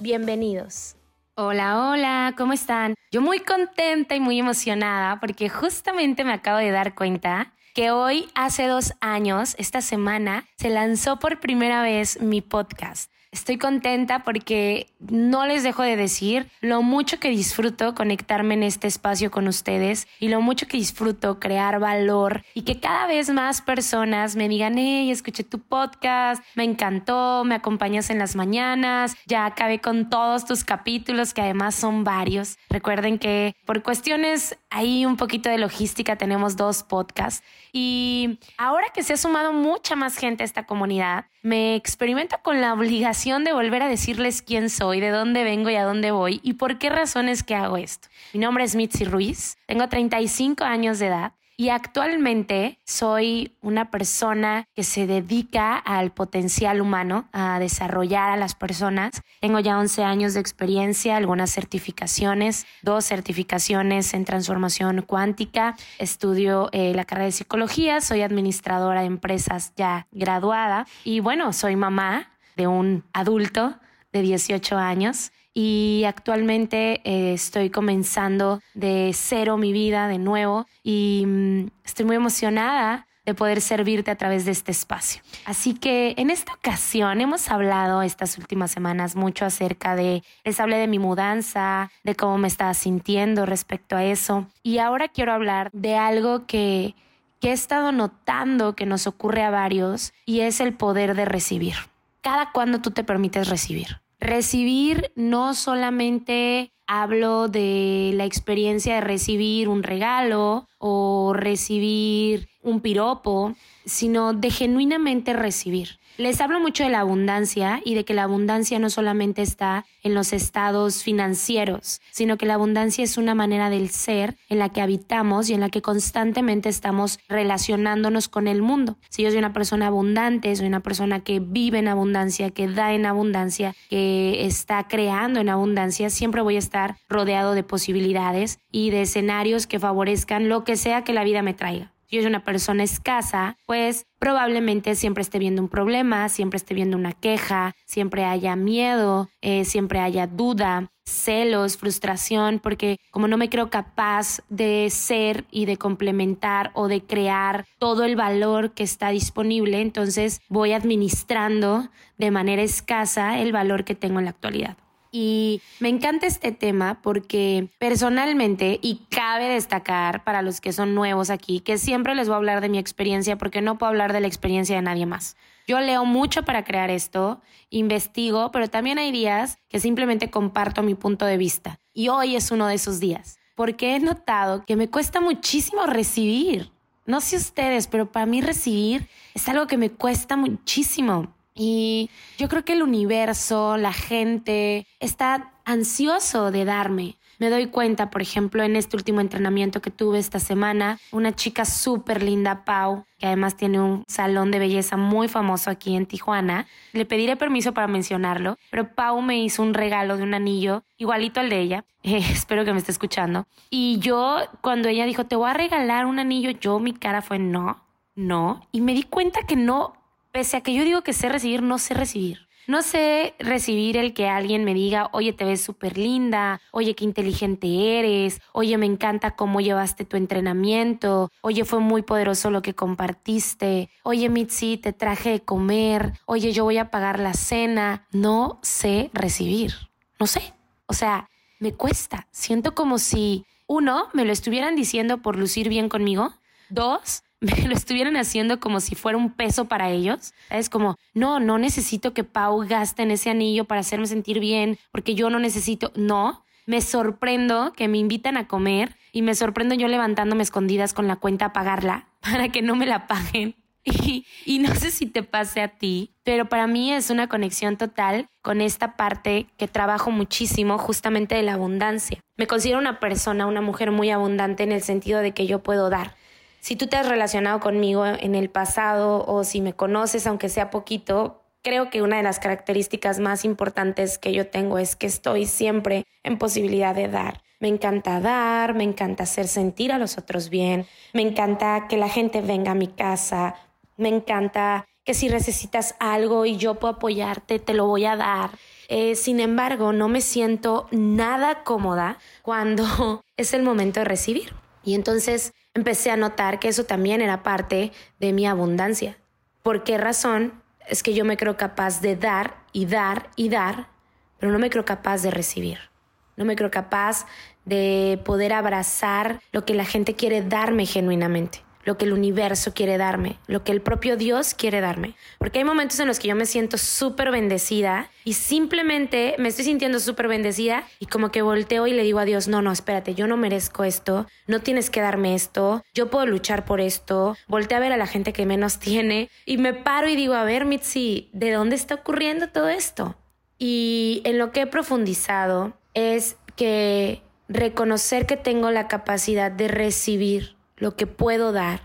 bienvenidos. Hola, hola, ¿cómo están? Yo muy contenta y muy emocionada porque justamente me acabo de dar cuenta que hoy, hace dos años, esta semana, se lanzó por primera vez mi podcast. Estoy contenta porque no les dejo de decir lo mucho que disfruto conectarme en este espacio con ustedes y lo mucho que disfruto crear valor y que cada vez más personas me digan, hey, escuché tu podcast, me encantó, me acompañas en las mañanas, ya acabé con todos tus capítulos que además son varios. Recuerden que por cuestiones ahí un poquito de logística tenemos dos podcasts y ahora que se ha sumado mucha más gente a esta comunidad, me experimento con la obligación de volver a decirles quién soy, de dónde vengo y a dónde voy y por qué razones que hago esto. Mi nombre es Mitzi Ruiz, tengo 35 años de edad y actualmente soy una persona que se dedica al potencial humano, a desarrollar a las personas. Tengo ya 11 años de experiencia, algunas certificaciones, dos certificaciones en transformación cuántica. Estudio eh, la carrera de psicología, soy administradora de empresas ya graduada y bueno, soy mamá de un adulto de 18 años y actualmente eh, estoy comenzando de cero mi vida de nuevo y mm, estoy muy emocionada de poder servirte a través de este espacio. Así que en esta ocasión hemos hablado estas últimas semanas mucho acerca de, les hablé de mi mudanza, de cómo me estaba sintiendo respecto a eso y ahora quiero hablar de algo que, que he estado notando que nos ocurre a varios y es el poder de recibir. Cada cuando tú te permites recibir. Recibir no solamente hablo de la experiencia de recibir un regalo o recibir un piropo, sino de genuinamente recibir. Les hablo mucho de la abundancia y de que la abundancia no solamente está en los estados financieros, sino que la abundancia es una manera del ser en la que habitamos y en la que constantemente estamos relacionándonos con el mundo. Si yo soy una persona abundante, soy una persona que vive en abundancia, que da en abundancia, que está creando en abundancia, siempre voy a estar rodeado de posibilidades y de escenarios que favorezcan lo que sea que la vida me traiga yo soy una persona escasa, pues probablemente siempre esté viendo un problema, siempre esté viendo una queja, siempre haya miedo, eh, siempre haya duda, celos, frustración, porque como no me creo capaz de ser y de complementar o de crear todo el valor que está disponible, entonces voy administrando de manera escasa el valor que tengo en la actualidad. Y me encanta este tema porque personalmente, y cabe destacar para los que son nuevos aquí, que siempre les voy a hablar de mi experiencia porque no puedo hablar de la experiencia de nadie más. Yo leo mucho para crear esto, investigo, pero también hay días que simplemente comparto mi punto de vista. Y hoy es uno de esos días, porque he notado que me cuesta muchísimo recibir. No sé ustedes, pero para mí recibir es algo que me cuesta muchísimo. Y yo creo que el universo, la gente, está ansioso de darme. me doy cuenta, por ejemplo, en este último entrenamiento que tuve esta semana, una chica súper linda, Pau, que además tiene un salón de belleza muy famoso aquí en Tijuana. Le pediré permiso para mencionarlo, pero Pau me hizo un regalo de un anillo igualito al de ella. espero que me esté escuchando. Y yo, cuando ella dijo, te voy a regalar un anillo, yo mi cara fue no, no. Y me di cuenta que no, pese a que yo digo que sé recibir, no sé recibir. No sé recibir el que alguien me diga, oye, te ves súper linda, oye, qué inteligente eres, oye, me encanta cómo llevaste tu entrenamiento, oye, fue muy poderoso lo que compartiste, oye, Mitzi, te traje de comer, oye, yo voy a pagar la cena. No sé recibir, no sé. O sea, me cuesta. Siento como si, uno, me lo estuvieran diciendo por lucir bien conmigo. Dos, me lo estuvieran haciendo como si fuera un peso para ellos. Es como, no, no necesito que Pau gaste en ese anillo para hacerme sentir bien, porque yo no necesito, no. Me sorprendo que me invitan a comer y me sorprendo yo levantándome escondidas con la cuenta a pagarla para que no me la paguen. Y, y, no sé si te pase a ti, pero para mí es una conexión total con esta parte que trabajo muchísimo justamente de la abundancia. Me considero una persona, una mujer muy abundante en el sentido de que yo puedo dar si tú te has relacionado conmigo en el pasado o si me conoces, aunque sea poquito, creo que una de las características más importantes que yo tengo es que estoy siempre en posibilidad de dar. Me encanta dar, me encanta hacer sentir a los otros bien, me encanta que la gente venga a mi casa, me encanta que si necesitas algo y yo puedo apoyarte, te lo voy a dar. Eh, sin embargo, no me siento nada cómoda cuando es el momento de recibir. Y entonces empecé a notar que eso también era parte de mi abundancia. ¿Por qué razón? Es que yo me creo capaz de dar y dar y dar, pero no me creo capaz de recibir. No me creo capaz de poder abrazar lo que la gente quiere darme genuinamente lo que el universo quiere darme, lo que el propio Dios quiere darme. Porque hay momentos en los que yo me siento súper bendecida y simplemente me estoy sintiendo súper bendecida y como que volteo y le digo a Dios, no, no, espérate, yo no merezco esto, no tienes que darme esto, yo puedo luchar por esto. Volteo a ver a la gente que menos tiene y me paro y digo, a ver, Mitzi, ¿de dónde está ocurriendo todo esto? Y en lo que he profundizado es que reconocer que tengo la capacidad de recibir lo que puedo dar,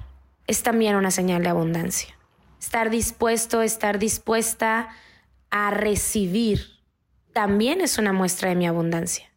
es también una señal de abundancia. Estar dispuesto, estar dispuesta a recibir, también es una muestra de mi abundancia.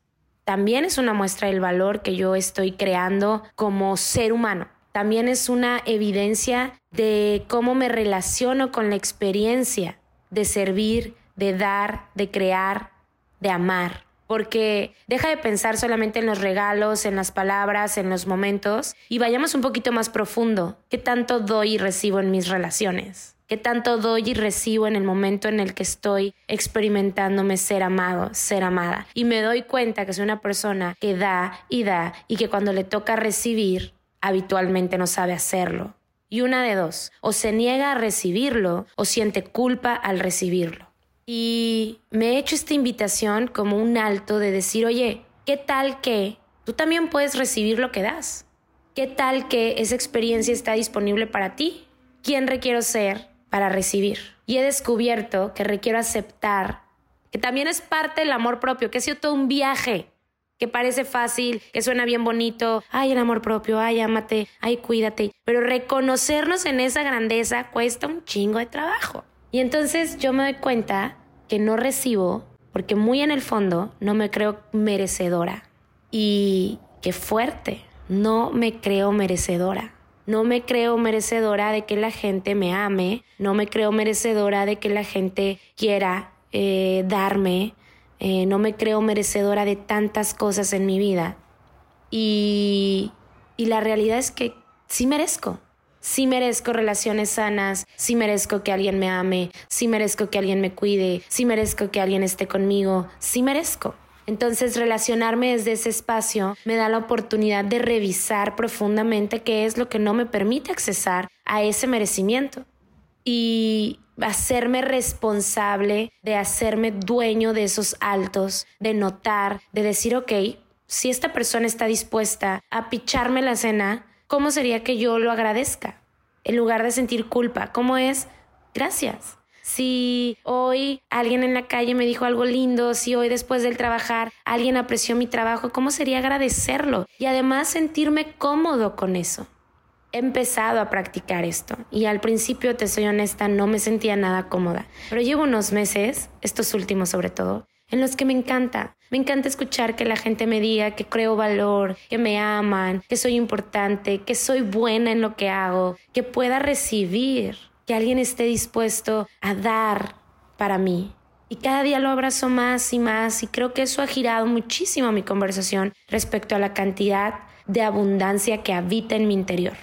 También es una muestra del valor que yo estoy creando como ser humano. También es una evidencia de cómo me relaciono con la experiencia de servir, de dar, de crear, de amar porque deja de pensar solamente en los regalos, en las palabras, en los momentos y vayamos un poquito más profundo. ¿Qué tanto doy y recibo en mis relaciones? ¿Qué tanto doy y recibo en el momento en el que estoy experimentándome ser amado, ser amada? Y me doy cuenta que soy una persona que da y da y que cuando le toca recibir, habitualmente no sabe hacerlo. Y una de dos, o se niega a recibirlo o siente culpa al recibirlo. Y me he hecho esta invitación como un alto de decir, oye, ¿qué tal que tú también puedes recibir lo que das? ¿Qué tal que esa experiencia está disponible para ti? ¿Quién requiero ser para recibir? Y he descubierto que requiero aceptar que también es parte del amor propio, que ha sido todo un viaje, que parece fácil, que suena bien bonito, ay, el amor propio, ay, ámate, ay, cuídate, pero reconocernos en esa grandeza cuesta un chingo de trabajo. Y entonces yo me doy cuenta que no recibo porque muy en el fondo no me creo merecedora. Y qué fuerte, no me creo merecedora. No me creo merecedora de que la gente me ame, no me creo merecedora de que la gente quiera eh, darme, eh, no me creo merecedora de tantas cosas en mi vida. Y, y la realidad es que sí merezco, si merezco relaciones sanas, si merezco que alguien me ame, si merezco que alguien me cuide, si merezco que alguien esté conmigo, si merezco. Entonces relacionarme desde ese espacio me da la oportunidad de revisar profundamente qué es lo que no me permite accesar a ese merecimiento y hacerme responsable de hacerme dueño de esos altos, de notar, de decir, ok, si esta persona está dispuesta a picharme la cena, ¿cómo sería que yo lo agradezca? En lugar de sentir culpa, ¿cómo es? Gracias. si hoy alguien en la calle me dijo algo lindo, si hoy después del trabajar alguien apreció mi trabajo, ¿cómo sería agradecerlo? Y además sentirme cómodo con eso. He empezado a practicar esto y al principio, te soy honesta, no me sentía nada cómoda, pero llevo unos meses, estos últimos sobre todo, en los que me encanta. Me encanta escuchar que la gente me diga que creo valor, que me aman, que soy importante, que soy buena en lo que hago, que pueda recibir, que alguien esté dispuesto a dar para mí. Y cada día lo abrazo más y más y creo que eso ha girado muchísimo mi conversación respecto a la cantidad de abundancia que habita en mi interior.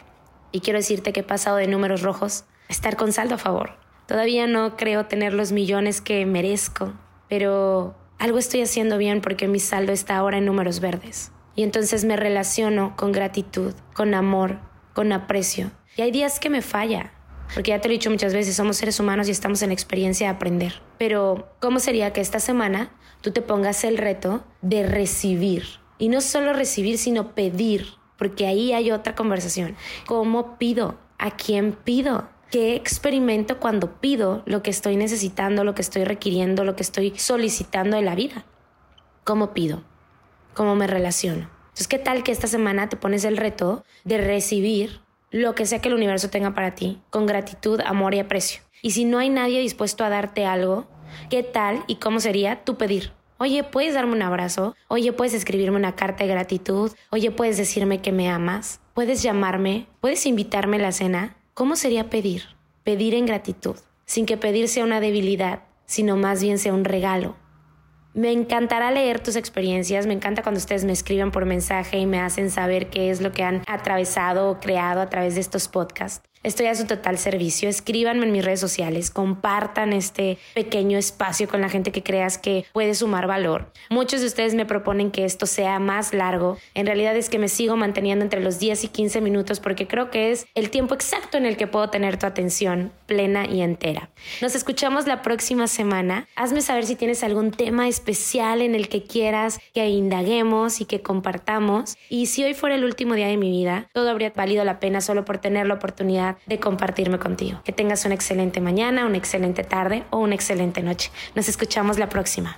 Y quiero decirte que he pasado de números rojos a estar con saldo a favor. Todavía no creo tener los millones que merezco, pero algo estoy haciendo bien porque mi saldo está ahora en números verdes. Y entonces me relaciono con gratitud, con amor, con aprecio. Y hay días que me falla, porque ya te lo he dicho muchas veces, somos seres humanos y estamos en experiencia de aprender. Pero, ¿cómo sería que esta semana tú te pongas el reto de recibir? Y no solo recibir, sino pedir, porque ahí hay otra conversación. ¿Cómo pido? ¿A quién pido? ¿Qué experimento cuando pido lo que estoy necesitando, lo que estoy requiriendo, lo que estoy solicitando de la vida? ¿Cómo pido? ¿Cómo me relaciono? Entonces, ¿qué tal que esta semana te pones el reto de recibir lo que sea que el universo tenga para ti, con gratitud, amor y aprecio? Y si no hay nadie dispuesto a darte algo, ¿qué tal y cómo sería tu pedir? Oye, ¿puedes darme un abrazo? Oye, ¿puedes escribirme una carta de gratitud? Oye, ¿puedes decirme que me amas? ¿Puedes llamarme? ¿Puedes invitarme a la cena? ¿Cómo sería pedir? Pedir en gratitud, sin que pedir sea una debilidad, sino más bien sea un regalo. Me encantará leer tus experiencias, me encanta cuando ustedes me escriben por mensaje y me hacen saber qué es lo que han atravesado o creado a través de estos podcasts. Estoy a su total servicio. Escríbanme en mis redes sociales, compartan este pequeño espacio con la gente que creas que puede sumar valor. Muchos de ustedes me proponen que esto sea más largo. En realidad es que me sigo manteniendo entre los 10 y 15 minutos porque creo que es el tiempo exacto en el que puedo tener tu atención plena y entera. Nos escuchamos la próxima semana. Hazme saber si tienes algún tema especial en el que quieras que indaguemos y que compartamos. Y si hoy fuera el último día de mi vida, todo habría valido la pena solo por tener la oportunidad de compartirme contigo. Que tengas una excelente mañana, una excelente tarde o una excelente noche. Nos escuchamos la próxima.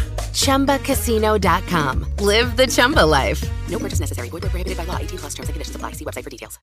ChumbaCasino.com. Live the Chumba life. No purchase necessary. Void where prohibited by law. 18 plus terms and conditions apply. See website for details.